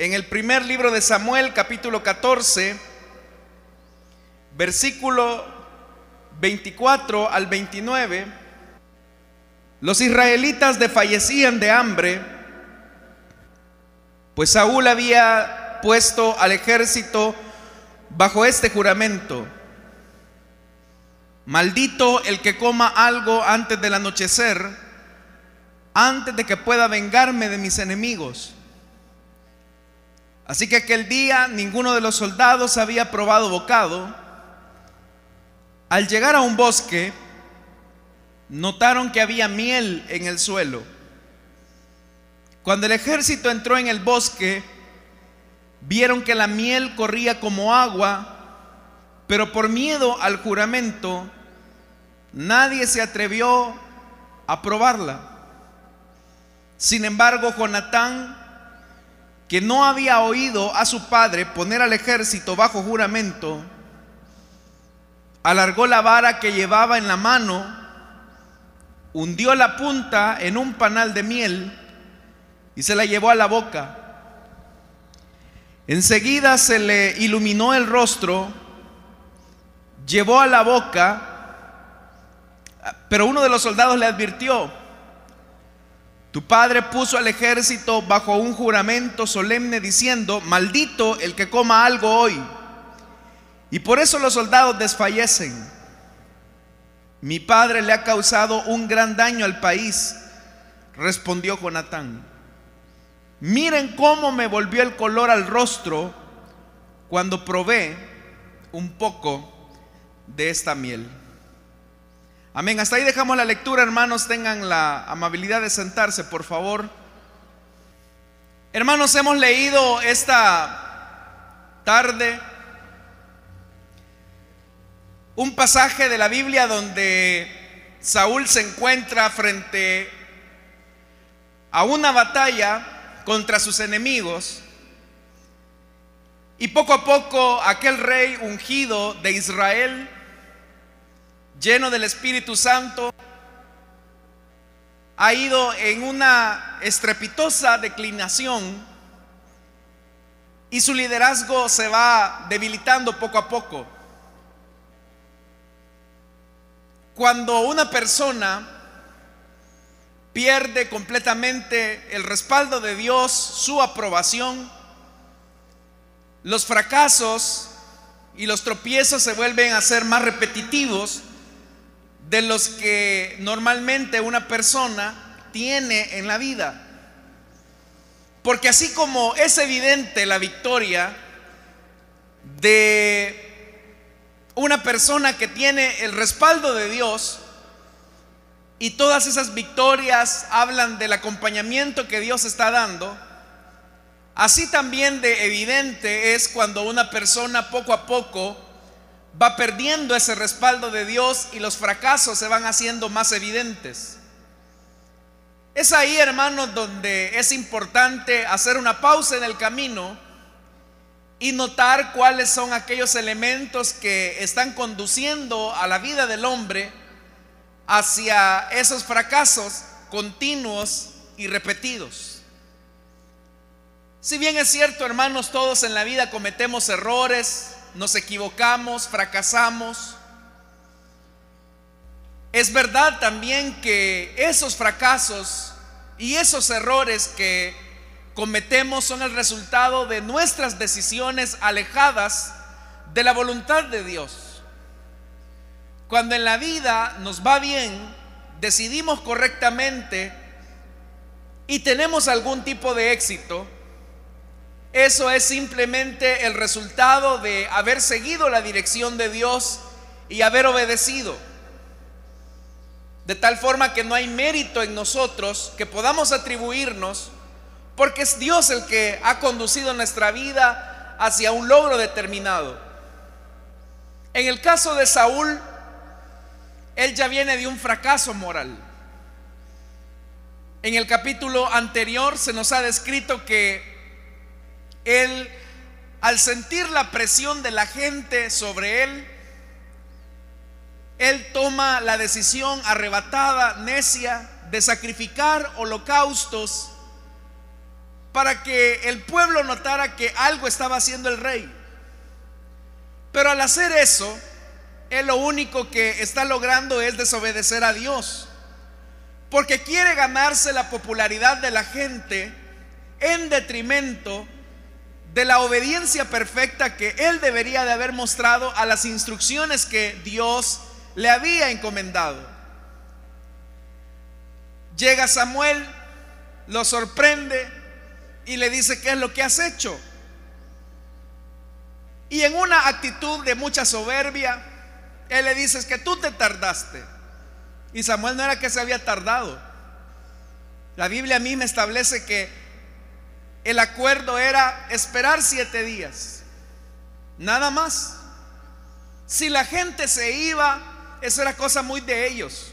en el primer libro de Samuel, capítulo 14, versículo 24 al 29, los israelitas desfallecían de hambre, pues Saúl había puesto al ejército bajo este juramento. Maldito el que coma algo antes del anochecer, antes de que pueda vengarme de mis enemigos. Así que aquel día ninguno de los soldados había probado bocado. Al llegar a un bosque, notaron que había miel en el suelo. Cuando el ejército entró en el bosque, vieron que la miel corría como agua, pero por miedo al juramento, nadie se atrevió a probarla. Sin embargo, Jonatán, que no había oído a su padre poner al ejército bajo juramento, alargó la vara que llevaba en la mano, hundió la punta en un panal de miel y se la llevó a la boca. Enseguida se le iluminó el rostro, llevó a la boca, pero uno de los soldados le advirtió, tu padre puso al ejército bajo un juramento solemne diciendo, maldito el que coma algo hoy. Y por eso los soldados desfallecen. Mi padre le ha causado un gran daño al país, respondió Jonatán. Miren cómo me volvió el color al rostro cuando probé un poco de esta miel. Amén. Hasta ahí dejamos la lectura, hermanos. Tengan la amabilidad de sentarse, por favor. Hermanos, hemos leído esta tarde un pasaje de la Biblia donde Saúl se encuentra frente a una batalla contra sus enemigos. Y poco a poco aquel rey ungido de Israel, lleno del Espíritu Santo, ha ido en una estrepitosa declinación y su liderazgo se va debilitando poco a poco. Cuando una persona pierde completamente el respaldo de Dios, su aprobación, los fracasos y los tropiezos se vuelven a ser más repetitivos de los que normalmente una persona tiene en la vida. Porque así como es evidente la victoria de una persona que tiene el respaldo de Dios, y todas esas victorias hablan del acompañamiento que Dios está dando. Así también de evidente es cuando una persona poco a poco va perdiendo ese respaldo de Dios y los fracasos se van haciendo más evidentes. Es ahí, hermanos, donde es importante hacer una pausa en el camino y notar cuáles son aquellos elementos que están conduciendo a la vida del hombre hacia esos fracasos continuos y repetidos. Si bien es cierto, hermanos, todos en la vida cometemos errores, nos equivocamos, fracasamos, es verdad también que esos fracasos y esos errores que cometemos son el resultado de nuestras decisiones alejadas de la voluntad de Dios. Cuando en la vida nos va bien, decidimos correctamente y tenemos algún tipo de éxito, eso es simplemente el resultado de haber seguido la dirección de Dios y haber obedecido. De tal forma que no hay mérito en nosotros que podamos atribuirnos, porque es Dios el que ha conducido nuestra vida hacia un logro determinado. En el caso de Saúl, él ya viene de un fracaso moral. En el capítulo anterior se nos ha descrito que él, al sentir la presión de la gente sobre él, él toma la decisión arrebatada, necia, de sacrificar holocaustos para que el pueblo notara que algo estaba haciendo el rey. Pero al hacer eso, él lo único que está logrando es desobedecer a Dios. Porque quiere ganarse la popularidad de la gente en detrimento de la obediencia perfecta que él debería de haber mostrado a las instrucciones que Dios le había encomendado. Llega Samuel, lo sorprende y le dice, ¿qué es lo que has hecho? Y en una actitud de mucha soberbia, él le dice, es que tú te tardaste. Y Samuel no era que se había tardado. La Biblia a mí me establece que el acuerdo era esperar siete días. Nada más. Si la gente se iba, eso era cosa muy de ellos.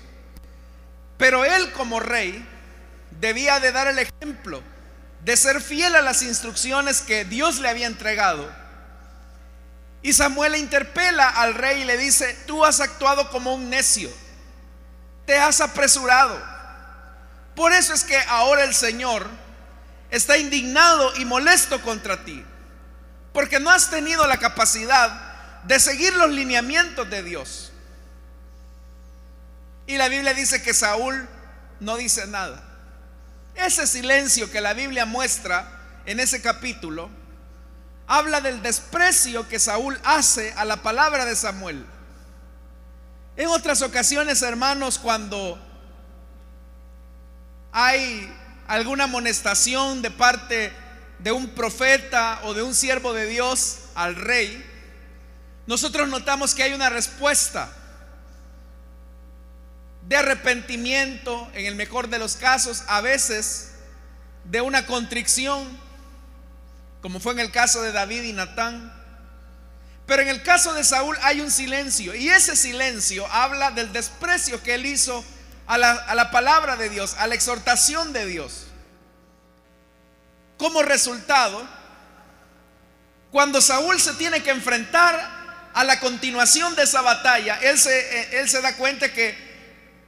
Pero él como rey debía de dar el ejemplo de ser fiel a las instrucciones que Dios le había entregado. Y Samuel interpela al rey y le dice, tú has actuado como un necio, te has apresurado. Por eso es que ahora el Señor está indignado y molesto contra ti, porque no has tenido la capacidad de seguir los lineamientos de Dios. Y la Biblia dice que Saúl no dice nada. Ese silencio que la Biblia muestra en ese capítulo habla del desprecio que Saúl hace a la palabra de Samuel. En otras ocasiones, hermanos, cuando hay alguna amonestación de parte de un profeta o de un siervo de Dios al rey, nosotros notamos que hay una respuesta de arrepentimiento, en el mejor de los casos, a veces de una contrición, como fue en el caso de David y Natán. Pero en el caso de Saúl hay un silencio y ese silencio habla del desprecio que él hizo a la, a la palabra de Dios, a la exhortación de Dios. Como resultado, cuando Saúl se tiene que enfrentar a la continuación de esa batalla, él se, eh, él se da cuenta que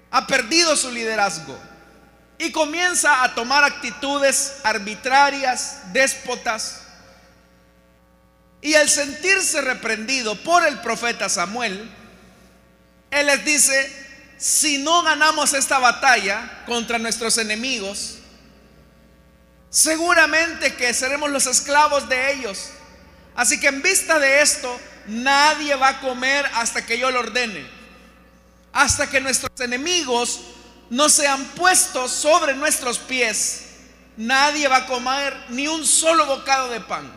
ha perdido su liderazgo y comienza a tomar actitudes arbitrarias, déspotas. Y al sentirse reprendido por el profeta Samuel, él les dice, si no ganamos esta batalla contra nuestros enemigos, seguramente que seremos los esclavos de ellos. Así que en vista de esto, nadie va a comer hasta que yo lo ordene hasta que nuestros enemigos no sean puestos sobre nuestros pies, nadie va a comer ni un solo bocado de pan.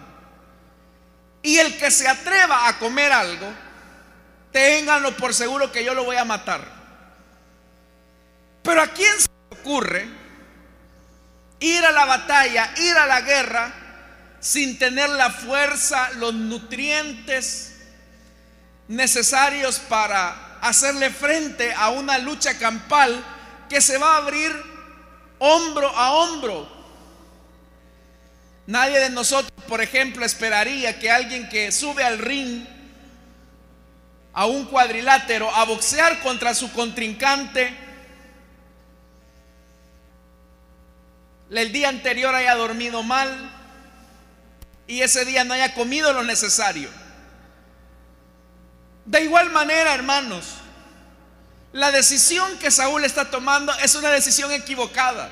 Y el que se atreva a comer algo, ténganlo por seguro que yo lo voy a matar. Pero a quién se le ocurre ir a la batalla, ir a la guerra, sin tener la fuerza, los nutrientes necesarios para hacerle frente a una lucha campal que se va a abrir hombro a hombro. Nadie de nosotros, por ejemplo, esperaría que alguien que sube al ring a un cuadrilátero a boxear contra su contrincante el día anterior haya dormido mal y ese día no haya comido lo necesario. De igual manera, hermanos, la decisión que Saúl está tomando es una decisión equivocada.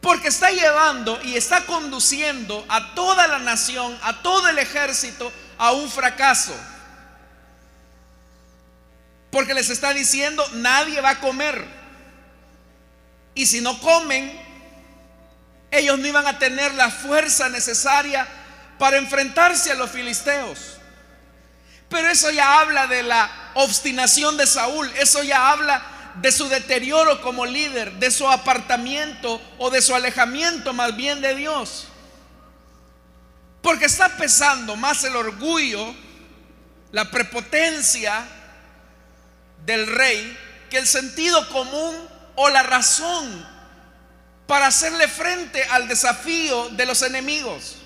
Porque está llevando y está conduciendo a toda la nación, a todo el ejército, a un fracaso. Porque les está diciendo, nadie va a comer. Y si no comen, ellos no iban a tener la fuerza necesaria para enfrentarse a los filisteos. Pero eso ya habla de la obstinación de Saúl, eso ya habla de su deterioro como líder, de su apartamiento o de su alejamiento más bien de Dios. Porque está pesando más el orgullo, la prepotencia del rey que el sentido común o la razón para hacerle frente al desafío de los enemigos.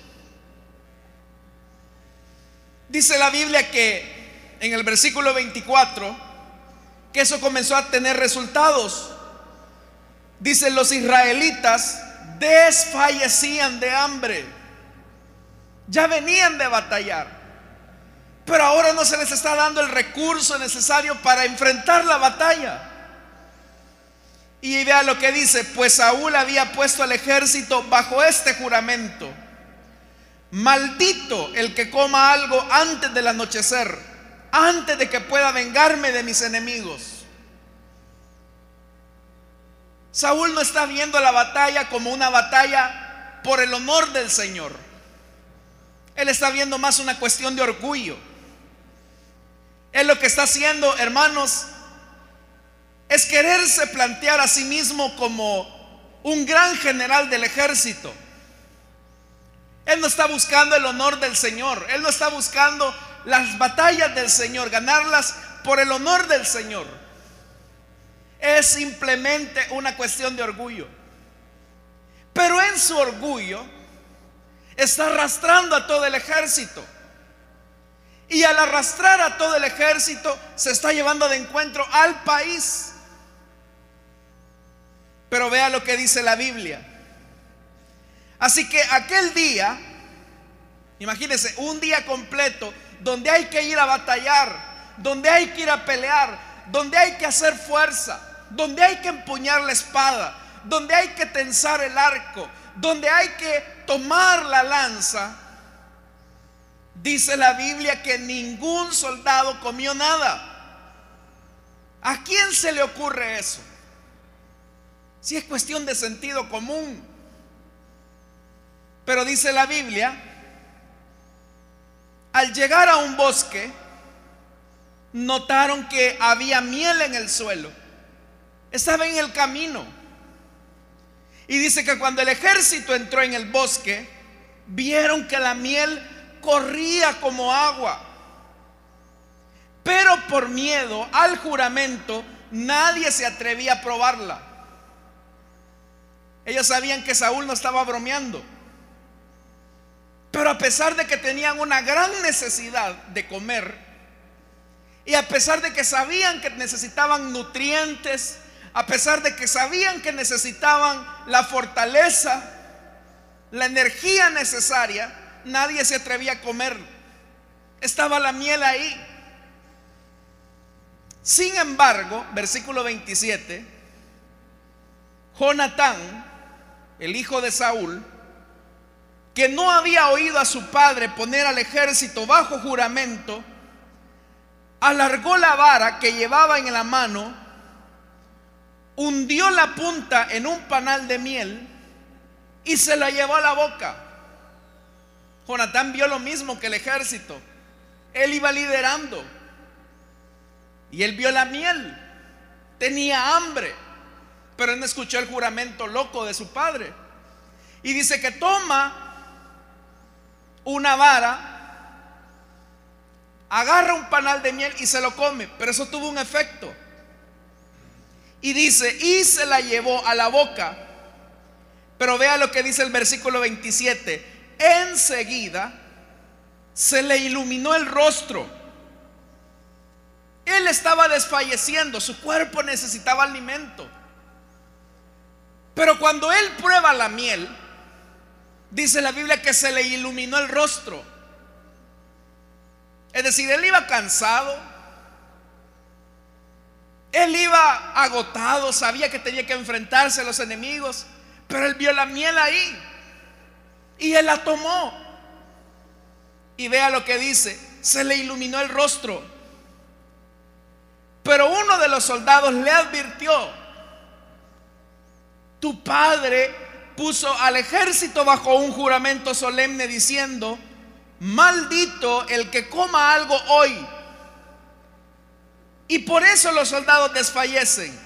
Dice la Biblia que en el versículo 24, que eso comenzó a tener resultados. Dicen los israelitas desfallecían de hambre. Ya venían de batallar. Pero ahora no se les está dando el recurso necesario para enfrentar la batalla. Y vea lo que dice, pues Saúl había puesto al ejército bajo este juramento. Maldito el que coma algo antes del anochecer, antes de que pueda vengarme de mis enemigos. Saúl no está viendo la batalla como una batalla por el honor del Señor. Él está viendo más una cuestión de orgullo. Él lo que está haciendo, hermanos, es quererse plantear a sí mismo como un gran general del ejército. Él no está buscando el honor del Señor, Él no está buscando las batallas del Señor, ganarlas por el honor del Señor. Es simplemente una cuestión de orgullo. Pero en su orgullo está arrastrando a todo el ejército. Y al arrastrar a todo el ejército se está llevando de encuentro al país. Pero vea lo que dice la Biblia. Así que aquel día, imagínense, un día completo donde hay que ir a batallar, donde hay que ir a pelear, donde hay que hacer fuerza, donde hay que empuñar la espada, donde hay que tensar el arco, donde hay que tomar la lanza, dice la Biblia que ningún soldado comió nada. ¿A quién se le ocurre eso? Si es cuestión de sentido común. Pero dice la Biblia, al llegar a un bosque, notaron que había miel en el suelo. Estaba en el camino. Y dice que cuando el ejército entró en el bosque, vieron que la miel corría como agua. Pero por miedo al juramento, nadie se atrevía a probarla. Ellos sabían que Saúl no estaba bromeando. Pero a pesar de que tenían una gran necesidad de comer, y a pesar de que sabían que necesitaban nutrientes, a pesar de que sabían que necesitaban la fortaleza, la energía necesaria, nadie se atrevía a comer. Estaba la miel ahí. Sin embargo, versículo 27, Jonatán, el hijo de Saúl, que no había oído a su padre poner al ejército bajo juramento, alargó la vara que llevaba en la mano, hundió la punta en un panal de miel y se la llevó a la boca. Jonatán vio lo mismo que el ejército. Él iba liderando. Y él vio la miel. Tenía hambre pero él no escuchó el juramento loco de su padre. Y dice que toma una vara, agarra un panal de miel y se lo come, pero eso tuvo un efecto. Y dice, y se la llevó a la boca. Pero vea lo que dice el versículo 27. Enseguida se le iluminó el rostro. Él estaba desfalleciendo, su cuerpo necesitaba alimento. Pero cuando él prueba la miel, dice la Biblia que se le iluminó el rostro. Es decir, él iba cansado, él iba agotado, sabía que tenía que enfrentarse a los enemigos, pero él vio la miel ahí y él la tomó. Y vea lo que dice, se le iluminó el rostro. Pero uno de los soldados le advirtió, tu padre puso al ejército bajo un juramento solemne diciendo, maldito el que coma algo hoy. Y por eso los soldados desfallecen.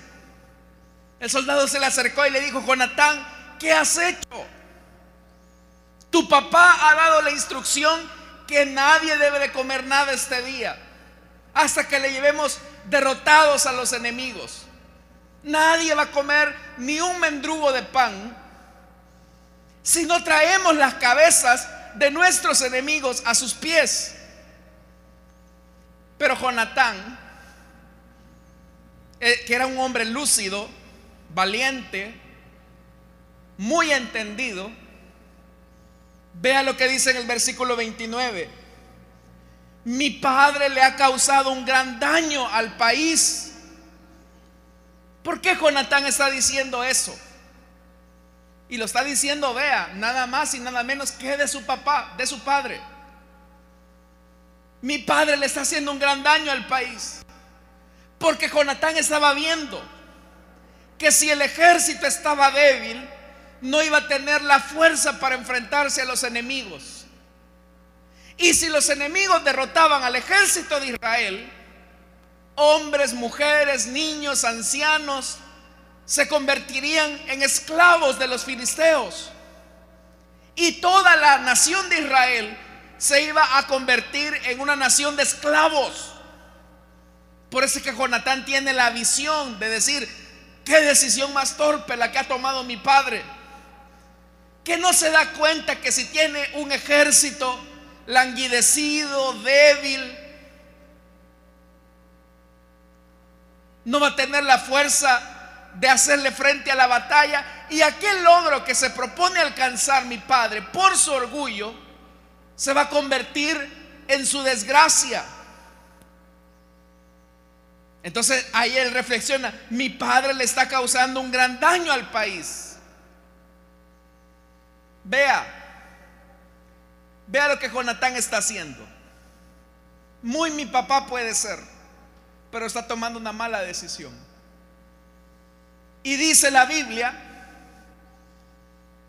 El soldado se le acercó y le dijo, Jonatán, ¿qué has hecho? Tu papá ha dado la instrucción que nadie debe de comer nada este día hasta que le llevemos derrotados a los enemigos. Nadie va a comer ni un mendrugo de pan si no traemos las cabezas de nuestros enemigos a sus pies. Pero Jonatán, eh, que era un hombre lúcido, valiente, muy entendido, vea lo que dice en el versículo 29. Mi padre le ha causado un gran daño al país. ¿Por qué Jonatán está diciendo eso? Y lo está diciendo, vea, nada más y nada menos que de su papá, de su padre. Mi padre le está haciendo un gran daño al país. Porque Jonatán estaba viendo que si el ejército estaba débil, no iba a tener la fuerza para enfrentarse a los enemigos. Y si los enemigos derrotaban al ejército de Israel, hombres, mujeres, niños, ancianos, se convertirían en esclavos de los filisteos. Y toda la nación de Israel se iba a convertir en una nación de esclavos. Por eso es que Jonatán tiene la visión de decir, qué decisión más torpe la que ha tomado mi padre. Que no se da cuenta que si tiene un ejército languidecido, débil, no va a tener la fuerza de hacerle frente a la batalla y aquel logro que se propone alcanzar mi padre por su orgullo se va a convertir en su desgracia. Entonces ahí él reflexiona, mi padre le está causando un gran daño al país. Vea, vea lo que Jonatán está haciendo. Muy mi papá puede ser, pero está tomando una mala decisión. Y dice la Biblia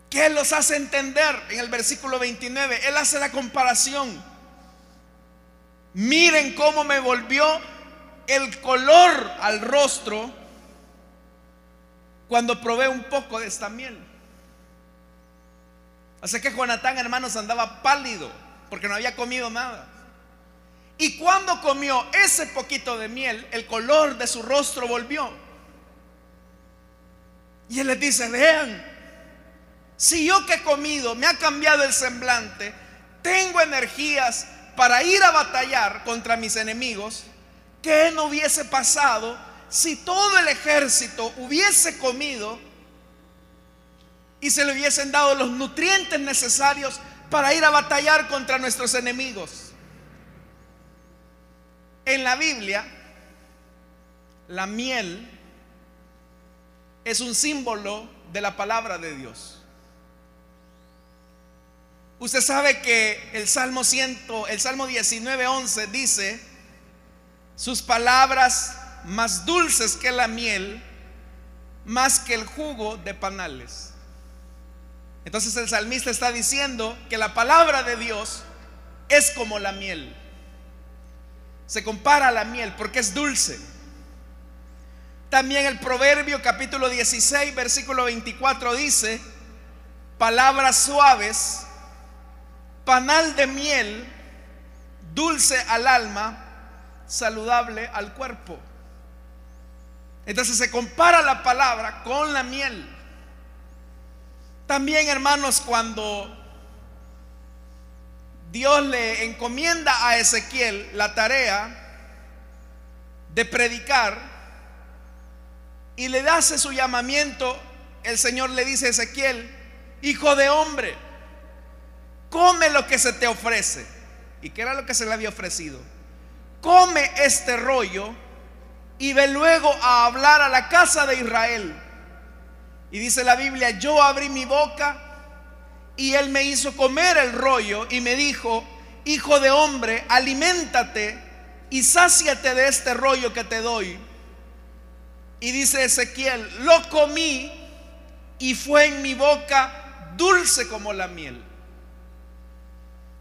que Él los hace entender en el versículo 29. Él hace la comparación. Miren cómo me volvió el color al rostro cuando probé un poco de esta miel. Así que Jonatán, hermanos, andaba pálido porque no había comido nada. Y cuando comió ese poquito de miel, el color de su rostro volvió. Y él les dice, vean, si yo que he comido me ha cambiado el semblante, tengo energías para ir a batallar contra mis enemigos, ¿qué no hubiese pasado si todo el ejército hubiese comido y se le hubiesen dado los nutrientes necesarios para ir a batallar contra nuestros enemigos? En la Biblia, la miel es un símbolo de la palabra de Dios. Usted sabe que el Salmo 100, el Salmo 19, 11 dice, sus palabras más dulces que la miel, más que el jugo de panales. Entonces el salmista está diciendo que la palabra de Dios es como la miel. Se compara a la miel porque es dulce. También el Proverbio capítulo 16, versículo 24 dice, palabras suaves, panal de miel, dulce al alma, saludable al cuerpo. Entonces se compara la palabra con la miel. También, hermanos, cuando Dios le encomienda a Ezequiel la tarea de predicar, y le hace su llamamiento, el Señor le dice a Ezequiel, hijo de hombre, come lo que se te ofrece. ¿Y qué era lo que se le había ofrecido? Come este rollo y ve luego a hablar a la casa de Israel. Y dice la Biblia, yo abrí mi boca y él me hizo comer el rollo y me dijo, hijo de hombre, aliméntate y sáciate de este rollo que te doy y dice Ezequiel, lo comí y fue en mi boca dulce como la miel.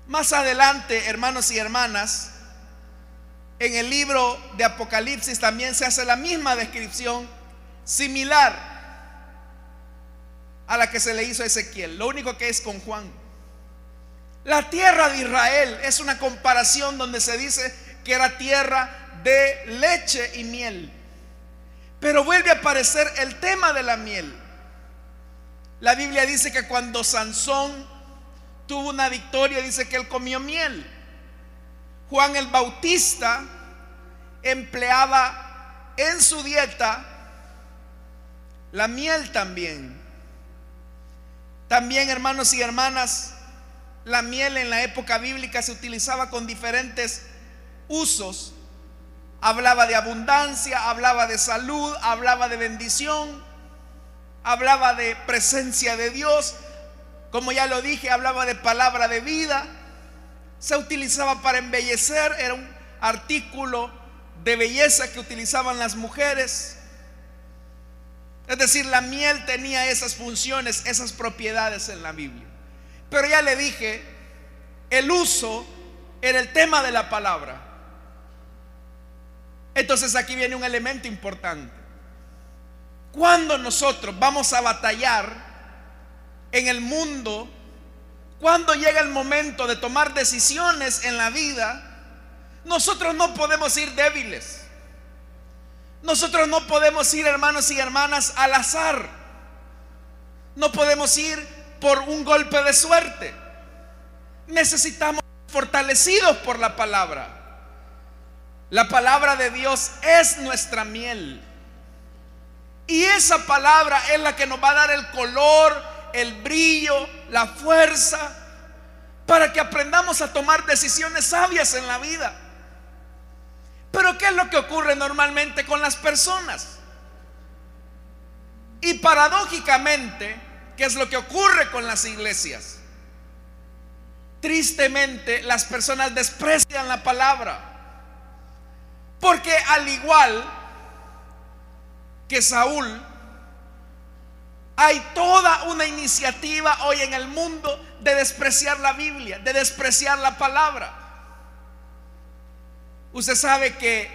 Más adelante, hermanos y hermanas, en el libro de Apocalipsis también se hace la misma descripción similar a la que se le hizo a Ezequiel. Lo único que es con Juan. La tierra de Israel es una comparación donde se dice que era tierra de leche y miel. Pero vuelve a aparecer el tema de la miel. La Biblia dice que cuando Sansón tuvo una victoria, dice que él comió miel. Juan el Bautista empleaba en su dieta la miel también. También, hermanos y hermanas, la miel en la época bíblica se utilizaba con diferentes usos. Hablaba de abundancia, hablaba de salud, hablaba de bendición, hablaba de presencia de Dios. Como ya lo dije, hablaba de palabra de vida. Se utilizaba para embellecer, era un artículo de belleza que utilizaban las mujeres. Es decir, la miel tenía esas funciones, esas propiedades en la Biblia. Pero ya le dije, el uso era el tema de la palabra. Entonces aquí viene un elemento importante. Cuando nosotros vamos a batallar en el mundo, cuando llega el momento de tomar decisiones en la vida, nosotros no podemos ir débiles. Nosotros no podemos ir, hermanos y hermanas, al azar. No podemos ir por un golpe de suerte. Necesitamos fortalecidos por la palabra. La palabra de Dios es nuestra miel. Y esa palabra es la que nos va a dar el color, el brillo, la fuerza, para que aprendamos a tomar decisiones sabias en la vida. Pero ¿qué es lo que ocurre normalmente con las personas? Y paradójicamente, ¿qué es lo que ocurre con las iglesias? Tristemente, las personas desprecian la palabra. Porque al igual que Saúl, hay toda una iniciativa hoy en el mundo de despreciar la Biblia, de despreciar la palabra. Usted sabe que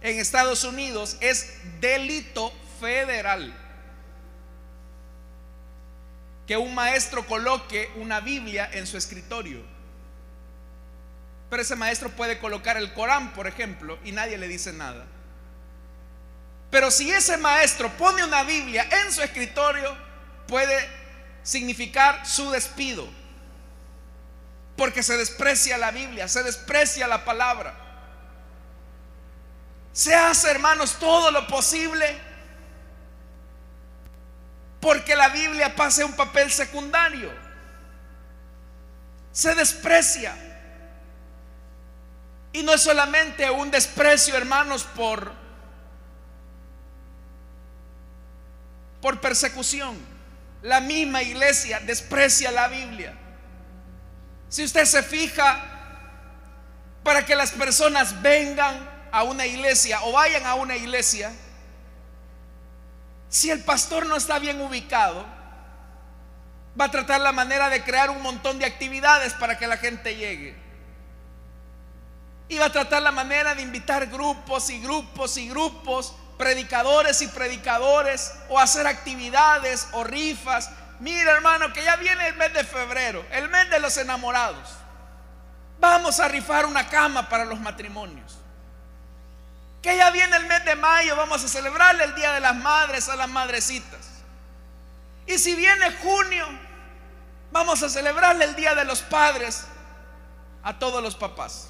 en Estados Unidos es delito federal que un maestro coloque una Biblia en su escritorio. Pero ese maestro puede colocar el Corán, por ejemplo, y nadie le dice nada. Pero si ese maestro pone una Biblia en su escritorio, puede significar su despido. Porque se desprecia la Biblia, se desprecia la palabra. Se hace, hermanos, todo lo posible porque la Biblia pase un papel secundario. Se desprecia. Y no es solamente un desprecio, hermanos, por por persecución. La misma iglesia desprecia la Biblia. Si usted se fija, para que las personas vengan a una iglesia o vayan a una iglesia, si el pastor no está bien ubicado, va a tratar la manera de crear un montón de actividades para que la gente llegue. Y va a tratar la manera de invitar grupos y grupos y grupos, predicadores y predicadores, o hacer actividades o rifas. Mira hermano, que ya viene el mes de febrero, el mes de los enamorados. Vamos a rifar una cama para los matrimonios. Que ya viene el mes de mayo, vamos a celebrarle el Día de las Madres a las madrecitas. Y si viene junio, vamos a celebrarle el Día de los Padres a todos los papás.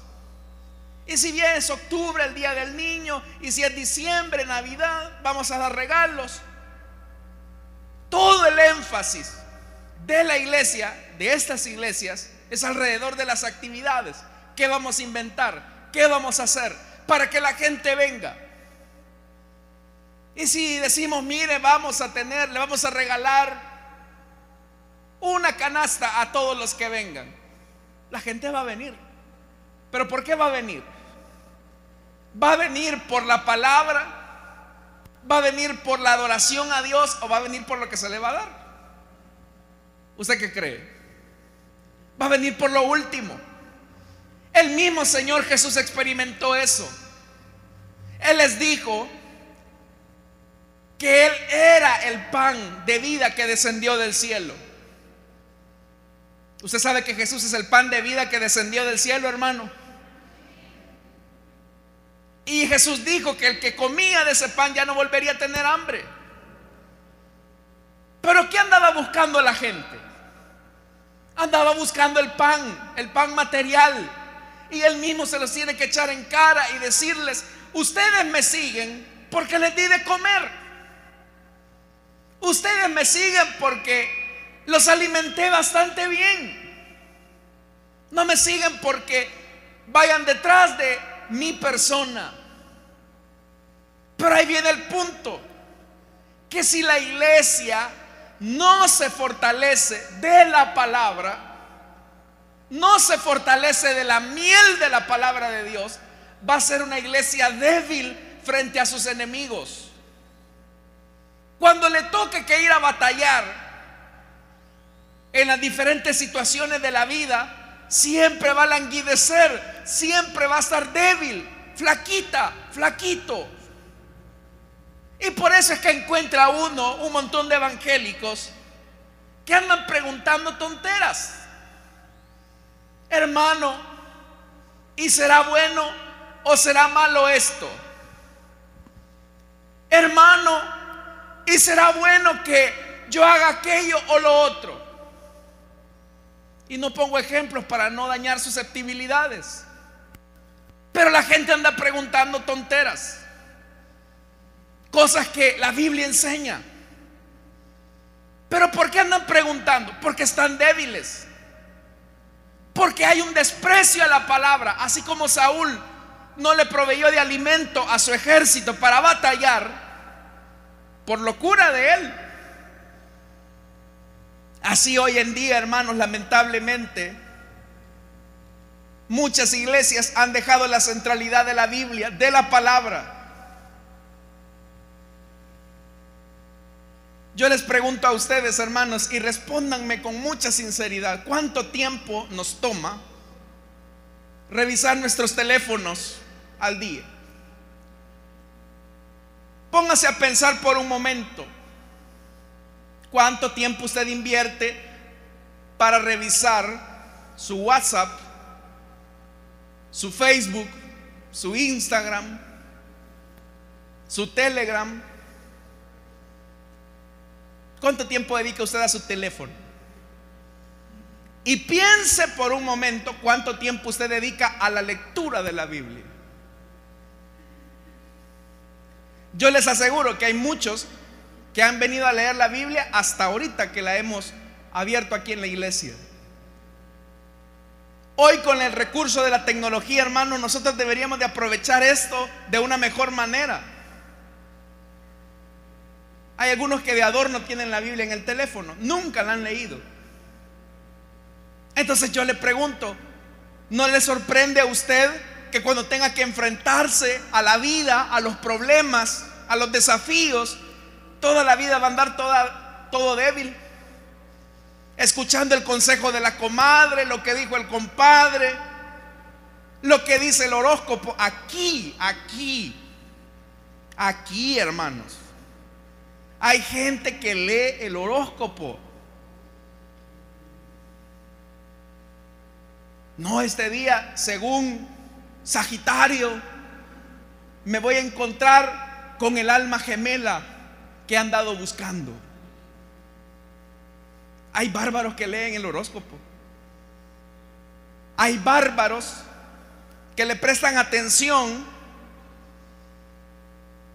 Y si viene es octubre, el Día del Niño, y si es diciembre, Navidad, vamos a dar regalos. Todo el énfasis de la iglesia, de estas iglesias, es alrededor de las actividades. ¿Qué vamos a inventar? ¿Qué vamos a hacer? Para que la gente venga. Y si decimos, mire, vamos a tener, le vamos a regalar una canasta a todos los que vengan, la gente va a venir. ¿Pero por qué va a venir? ¿Va a venir por la palabra? ¿Va a venir por la adoración a Dios o va a venir por lo que se le va a dar? ¿Usted qué cree? Va a venir por lo último. El mismo Señor Jesús experimentó eso. Él les dijo que Él era el pan de vida que descendió del cielo. Usted sabe que Jesús es el pan de vida que descendió del cielo, hermano. Y Jesús dijo que el que comía de ese pan ya no volvería a tener hambre. Pero ¿qué andaba buscando la gente? Andaba buscando el pan, el pan material. Y él mismo se los tiene que echar en cara y decirles, ustedes me siguen porque les di de comer. Ustedes me siguen porque los alimenté bastante bien. No me siguen porque vayan detrás de mi persona. Pero ahí viene el punto, que si la iglesia no se fortalece de la palabra, no se fortalece de la miel de la palabra de Dios, va a ser una iglesia débil frente a sus enemigos. Cuando le toque que ir a batallar en las diferentes situaciones de la vida, siempre va a languidecer, siempre va a estar débil, flaquita, flaquito. Y por eso es que encuentra uno un montón de evangélicos que andan preguntando tonteras. Hermano, ¿y será bueno o será malo esto? Hermano, ¿y será bueno que yo haga aquello o lo otro? Y no pongo ejemplos para no dañar susceptibilidades. Pero la gente anda preguntando tonteras. Cosas que la Biblia enseña. Pero ¿por qué andan preguntando? Porque están débiles. Porque hay un desprecio a la palabra. Así como Saúl no le proveyó de alimento a su ejército para batallar por locura de él. Así hoy en día, hermanos, lamentablemente, muchas iglesias han dejado la centralidad de la Biblia, de la palabra Yo les pregunto a ustedes, hermanos, y respóndanme con mucha sinceridad, ¿cuánto tiempo nos toma revisar nuestros teléfonos al día? Póngase a pensar por un momento, ¿cuánto tiempo usted invierte para revisar su WhatsApp, su Facebook, su Instagram, su Telegram? ¿Cuánto tiempo dedica usted a su teléfono? Y piense por un momento cuánto tiempo usted dedica a la lectura de la Biblia. Yo les aseguro que hay muchos que han venido a leer la Biblia hasta ahorita que la hemos abierto aquí en la iglesia. Hoy con el recurso de la tecnología, hermano, nosotros deberíamos de aprovechar esto de una mejor manera. Hay algunos que de adorno tienen la Biblia en el teléfono, nunca la han leído. Entonces yo le pregunto, ¿no le sorprende a usted que cuando tenga que enfrentarse a la vida, a los problemas, a los desafíos, toda la vida va a andar todo débil? Escuchando el consejo de la comadre, lo que dijo el compadre, lo que dice el horóscopo, aquí, aquí, aquí, hermanos. Hay gente que lee el horóscopo. No, este día, según Sagitario, me voy a encontrar con el alma gemela que he andado buscando. Hay bárbaros que leen el horóscopo. Hay bárbaros que le prestan atención.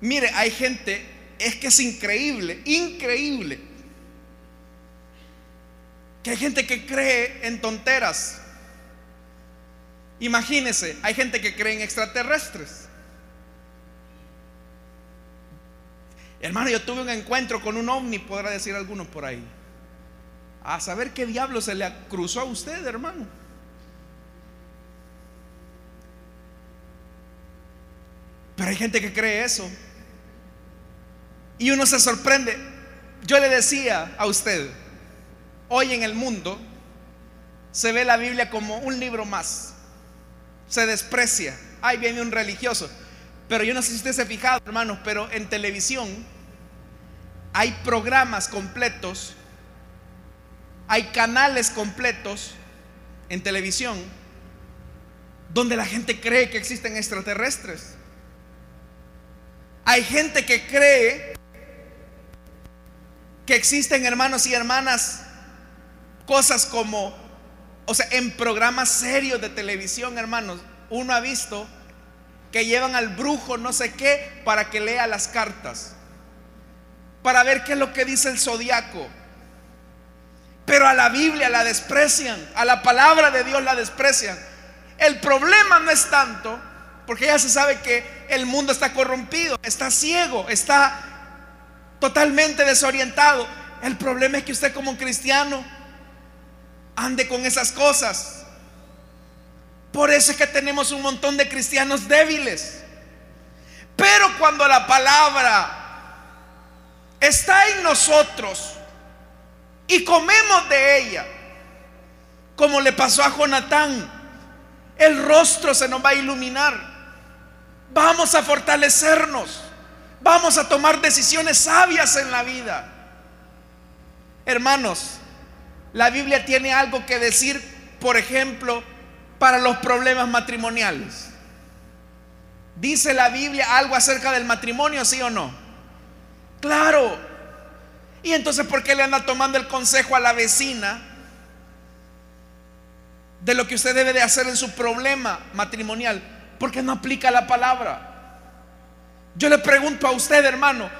Mire, hay gente es que es increíble, increíble. Que hay gente que cree en tonteras. Imagínese, hay gente que cree en extraterrestres. Hermano, yo tuve un encuentro con un ovni, podrá decir alguno por ahí. A saber qué diablo se le cruzó a usted, hermano. Pero hay gente que cree eso. Y uno se sorprende. Yo le decía a usted, hoy en el mundo se ve la Biblia como un libro más. Se desprecia. Ahí viene un religioso. Pero yo no sé si usted se ha fijado, hermanos, pero en televisión hay programas completos, hay canales completos en televisión donde la gente cree que existen extraterrestres. Hay gente que cree que existen, hermanos y hermanas, cosas como, o sea, en programas serios de televisión, hermanos, uno ha visto que llevan al brujo no sé qué para que lea las cartas, para ver qué es lo que dice el zodiaco, Pero a la Biblia la desprecian, a la palabra de Dios la desprecian. El problema no es tanto, porque ya se sabe que el mundo está corrompido, está ciego, está totalmente desorientado. El problema es que usted como cristiano ande con esas cosas. Por eso es que tenemos un montón de cristianos débiles. Pero cuando la palabra está en nosotros y comemos de ella, como le pasó a Jonatán, el rostro se nos va a iluminar. Vamos a fortalecernos. Vamos a tomar decisiones sabias en la vida. Hermanos, la Biblia tiene algo que decir, por ejemplo, para los problemas matrimoniales. ¿Dice la Biblia algo acerca del matrimonio, sí o no? Claro. Y entonces, ¿por qué le anda tomando el consejo a la vecina de lo que usted debe de hacer en su problema matrimonial? Porque no aplica la palabra. Yo le pregunto a usted, hermano,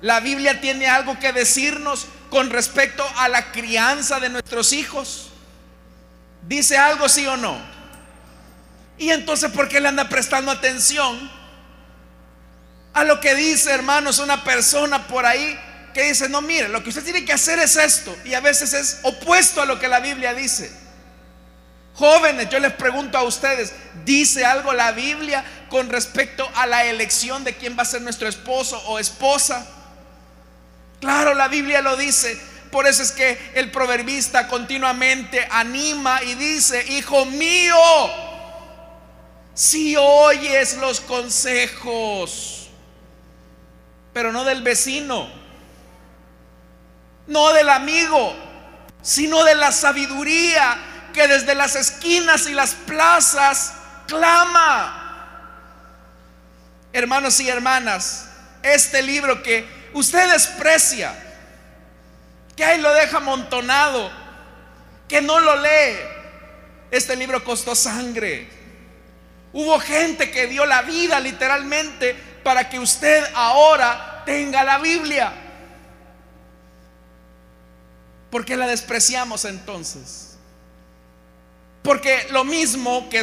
¿la Biblia tiene algo que decirnos con respecto a la crianza de nuestros hijos? ¿Dice algo sí o no? Y entonces, ¿por qué le anda prestando atención a lo que dice, hermanos, una persona por ahí que dice, no, mire, lo que usted tiene que hacer es esto? Y a veces es opuesto a lo que la Biblia dice. Jóvenes, yo les pregunto a ustedes, ¿dice algo la Biblia con respecto a la elección de quién va a ser nuestro esposo o esposa? Claro, la Biblia lo dice. Por eso es que el proverbista continuamente anima y dice, hijo mío, si oyes los consejos, pero no del vecino, no del amigo, sino de la sabiduría que desde las esquinas y las plazas clama. Hermanos y hermanas, este libro que usted desprecia, que ahí lo deja amontonado, que no lo lee, este libro costó sangre. Hubo gente que dio la vida literalmente para que usted ahora tenga la Biblia. ¿Por qué la despreciamos entonces? Porque lo mismo que,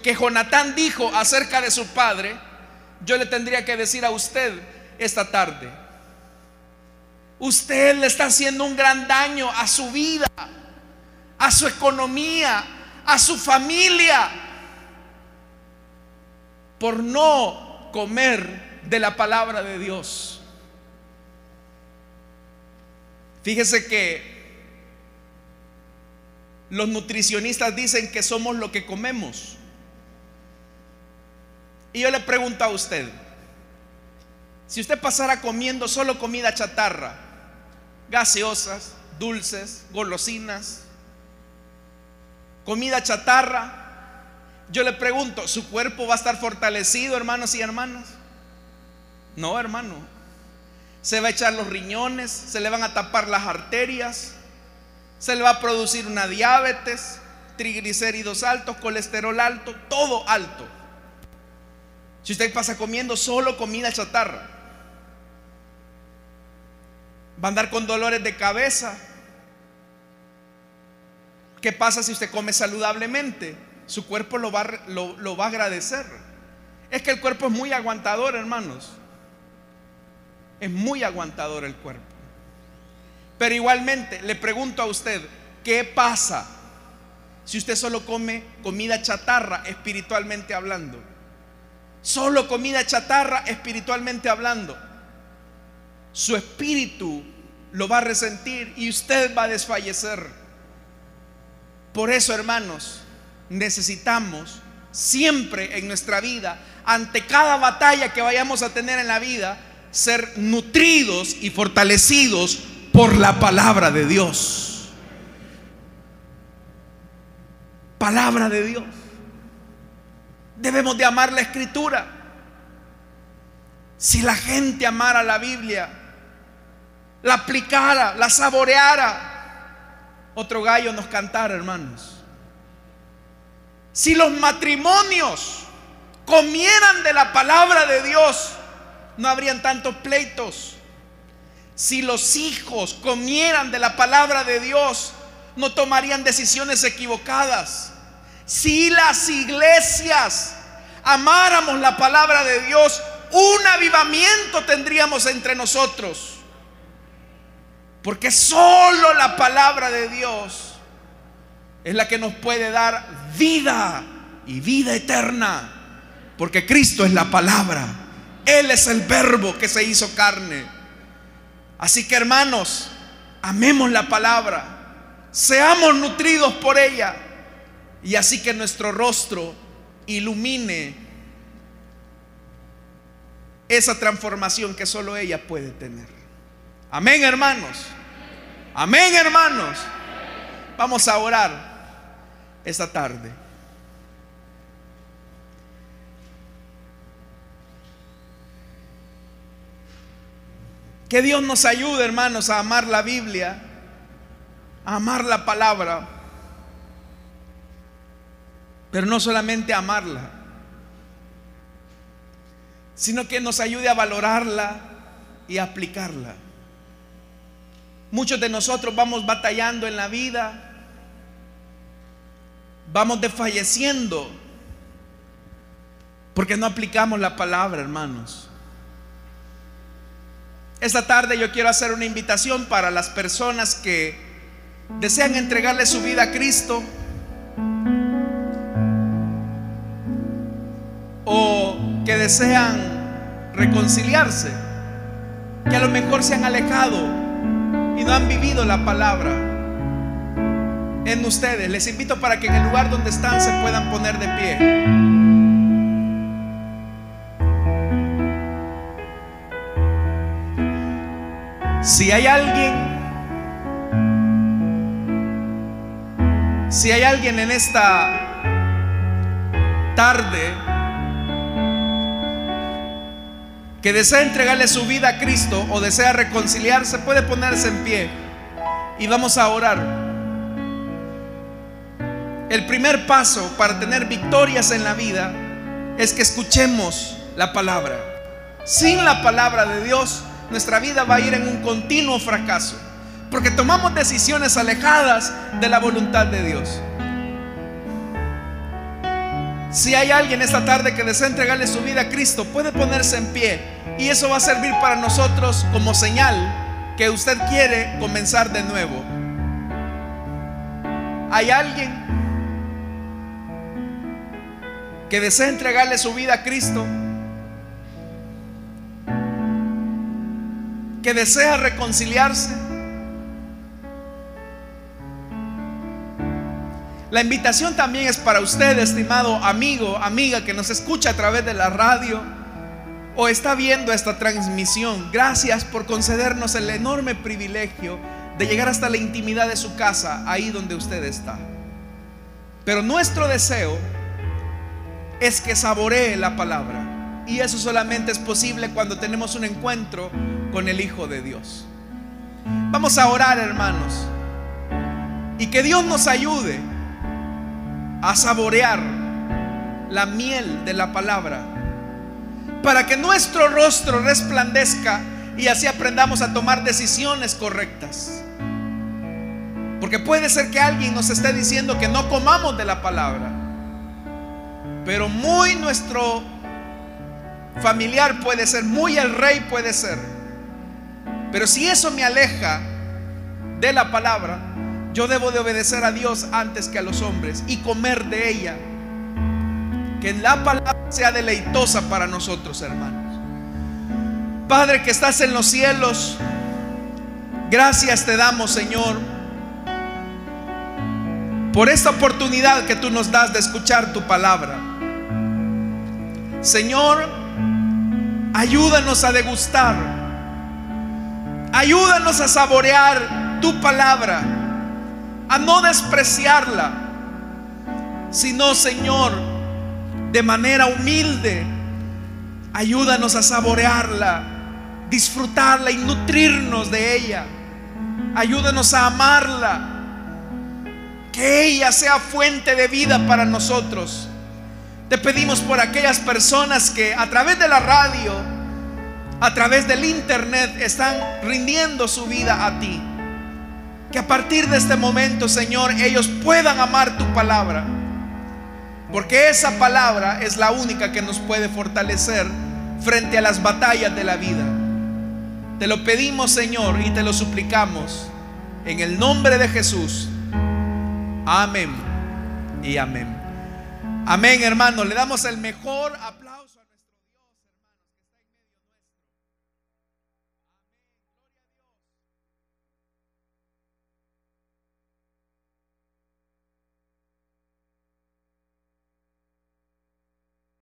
que Jonatán dijo acerca de su padre, yo le tendría que decir a usted esta tarde. Usted le está haciendo un gran daño a su vida, a su economía, a su familia, por no comer de la palabra de Dios. Fíjese que los nutricionistas dicen que somos lo que comemos. Y yo le pregunto a usted, si usted pasara comiendo solo comida chatarra, gaseosas, dulces, golosinas, comida chatarra, yo le pregunto, ¿su cuerpo va a estar fortalecido, hermanos y hermanas? No, hermano. Se va a echar los riñones, se le van a tapar las arterias, se le va a producir una diabetes, triglicéridos altos, colesterol alto, todo alto. Si usted pasa comiendo solo comida chatarra, va a andar con dolores de cabeza. ¿Qué pasa si usted come saludablemente? Su cuerpo lo va, lo, va a agradecer. Es que el cuerpo es muy aguantador, hermanos. Es muy aguantador el cuerpo. Pero igualmente le pregunto a usted, ¿qué pasa si usted solo come comida chatarra espiritualmente hablando? Solo comida chatarra espiritualmente hablando. Su espíritu lo va a resentir y usted va a desfallecer. Por eso, hermanos, necesitamos siempre en nuestra vida, ante cada batalla que vayamos a tener en la vida, ser nutridos y fortalecidos por la palabra de Dios. Palabra de Dios. Debemos de amar la escritura. Si la gente amara la Biblia, la aplicara, la saboreara, otro gallo nos cantara, hermanos. Si los matrimonios comieran de la palabra de Dios, no habrían tantos pleitos, Si los hijos comieran de la palabra de Dios, no tomarían decisiones equivocadas. Si las iglesias amáramos la palabra de Dios, un avivamiento tendríamos entre nosotros. Porque solo la palabra de Dios es la que nos puede dar vida y vida eterna. Porque Cristo es la palabra. Él es el verbo que se hizo carne. Así que hermanos, amemos la palabra. Seamos nutridos por ella. Y así que nuestro rostro ilumine esa transformación que solo ella puede tener. Amén, hermanos. Amén, hermanos. Vamos a orar esta tarde. Que Dios nos ayude, hermanos, a amar la Biblia, a amar la palabra, pero no solamente a amarla, sino que nos ayude a valorarla y a aplicarla. Muchos de nosotros vamos batallando en la vida, vamos desfalleciendo, porque no aplicamos la palabra, hermanos. Esta tarde yo quiero hacer una invitación para las personas que desean entregarle su vida a Cristo o que desean reconciliarse, que a lo mejor se han alejado y no han vivido la palabra en ustedes. Les invito para que en el lugar donde están se puedan poner de pie. Si hay alguien, si hay alguien en esta tarde que desea entregarle su vida a Cristo o desea reconciliarse, puede ponerse en pie y vamos a orar. El primer paso para tener victorias en la vida es que escuchemos la palabra. Sin la palabra de Dios, nuestra vida va a ir en un continuo fracaso. Porque tomamos decisiones alejadas de la voluntad de Dios. Si hay alguien esta tarde que desea entregarle su vida a Cristo, puede ponerse en pie. Y eso va a servir para nosotros como señal que usted quiere comenzar de nuevo. ¿Hay alguien que desea entregarle su vida a Cristo? Que desea reconciliarse. La invitación también es para usted, estimado amigo, amiga que nos escucha a través de la radio o está viendo esta transmisión. Gracias por concedernos el enorme privilegio de llegar hasta la intimidad de su casa, ahí donde usted está. Pero nuestro deseo es que saboree la palabra. Y eso solamente es posible cuando tenemos un encuentro con el Hijo de Dios. Vamos a orar, hermanos. Y que Dios nos ayude a saborear la miel de la palabra. Para que nuestro rostro resplandezca y así aprendamos a tomar decisiones correctas. Porque puede ser que alguien nos esté diciendo que no comamos de la palabra. Pero muy nuestro familiar puede ser, muy el rey puede ser. Pero si eso me aleja de la palabra, yo debo de obedecer a Dios antes que a los hombres y comer de ella. Que la palabra sea deleitosa para nosotros, hermanos. Padre que estás en los cielos, gracias te damos, Señor, por esta oportunidad que tú nos das de escuchar tu palabra. Señor, Ayúdanos a degustar. Ayúdanos a saborear tu palabra. A no despreciarla. Sino, Señor, de manera humilde, ayúdanos a saborearla, disfrutarla y nutrirnos de ella. Ayúdanos a amarla. Que ella sea fuente de vida para nosotros te pedimos por aquellas personas que a través de la radio a través del internet están rindiendo su vida a ti. Que a partir de este momento, Señor, ellos puedan amar tu palabra. Porque esa palabra es la única que nos puede fortalecer frente a las batallas de la vida. Te lo pedimos, Señor, y te lo suplicamos en el nombre de Jesús. Amén y amén. Amén, hermano. Le damos el mejor aplauso.